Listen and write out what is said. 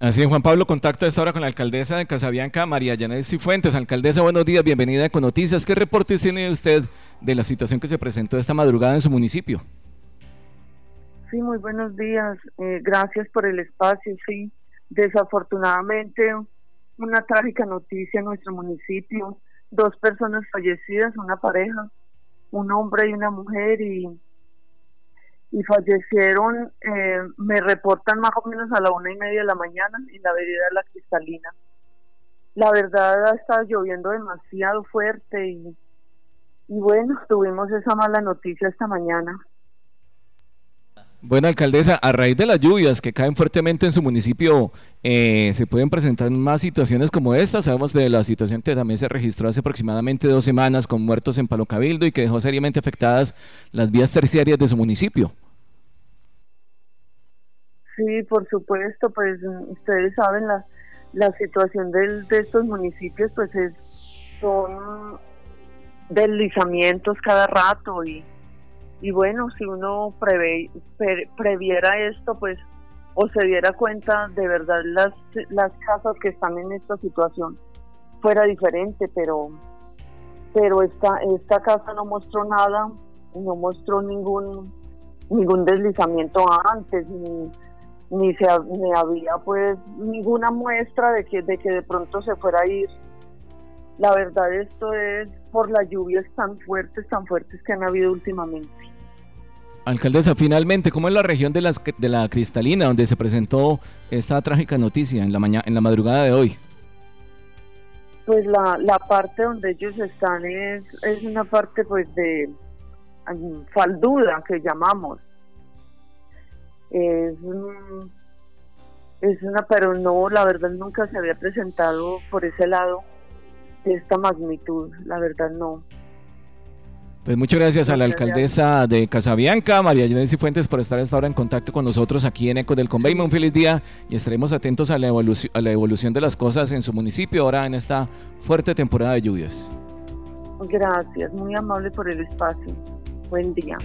Así es, Juan Pablo, contacto a esta hora con la alcaldesa de Casabianca, María Janet Cifuentes. Alcaldesa, buenos días, bienvenida a Noticias. ¿Qué reportes tiene usted de la situación que se presentó esta madrugada en su municipio? Sí, muy buenos días. Eh, gracias por el espacio. Sí, desafortunadamente una trágica noticia en nuestro municipio. Dos personas fallecidas, una pareja, un hombre y una mujer y y fallecieron, eh, me reportan más o menos a la una y media de la mañana en la avenida La Cristalina. La verdad ha estado lloviendo demasiado fuerte y, y bueno, tuvimos esa mala noticia esta mañana. Bueno, alcaldesa, a raíz de las lluvias que caen fuertemente en su municipio, eh, ¿se pueden presentar más situaciones como esta? Sabemos de la situación que también se registró hace aproximadamente dos semanas con muertos en Palo Cabildo y que dejó seriamente afectadas las vías terciarias de su municipio. Sí, por supuesto, pues ustedes saben la, la situación del, de estos municipios, pues es, son deslizamientos cada rato y y bueno, si uno prevé, previera esto, pues, o se diera cuenta de verdad las, las casas que están en esta situación, fuera diferente, pero, pero esta, esta casa no mostró nada, no mostró ningún, ningún deslizamiento antes, ni, ni, se, ni había pues ninguna muestra de que, de que de pronto se fuera a ir. La verdad esto es por las lluvias tan fuertes, tan fuertes que han habido últimamente. Alcaldesa, finalmente, ¿cómo es la región de, las, de la Cristalina donde se presentó esta trágica noticia en la, mañana, en la madrugada de hoy? Pues la, la parte donde ellos están es, es una parte pues de falduda que llamamos. Es, es una, pero no, la verdad nunca se había presentado por ese lado de esta magnitud, la verdad no. Pues muchas gracias a la alcaldesa de Casabianca, María Yanesi Fuentes, por estar esta hora en contacto con nosotros aquí en Eco del Conveima. Un feliz día y estaremos atentos a la, evolución, a la evolución de las cosas en su municipio ahora en esta fuerte temporada de lluvias. Gracias, muy amable por el espacio. Buen día.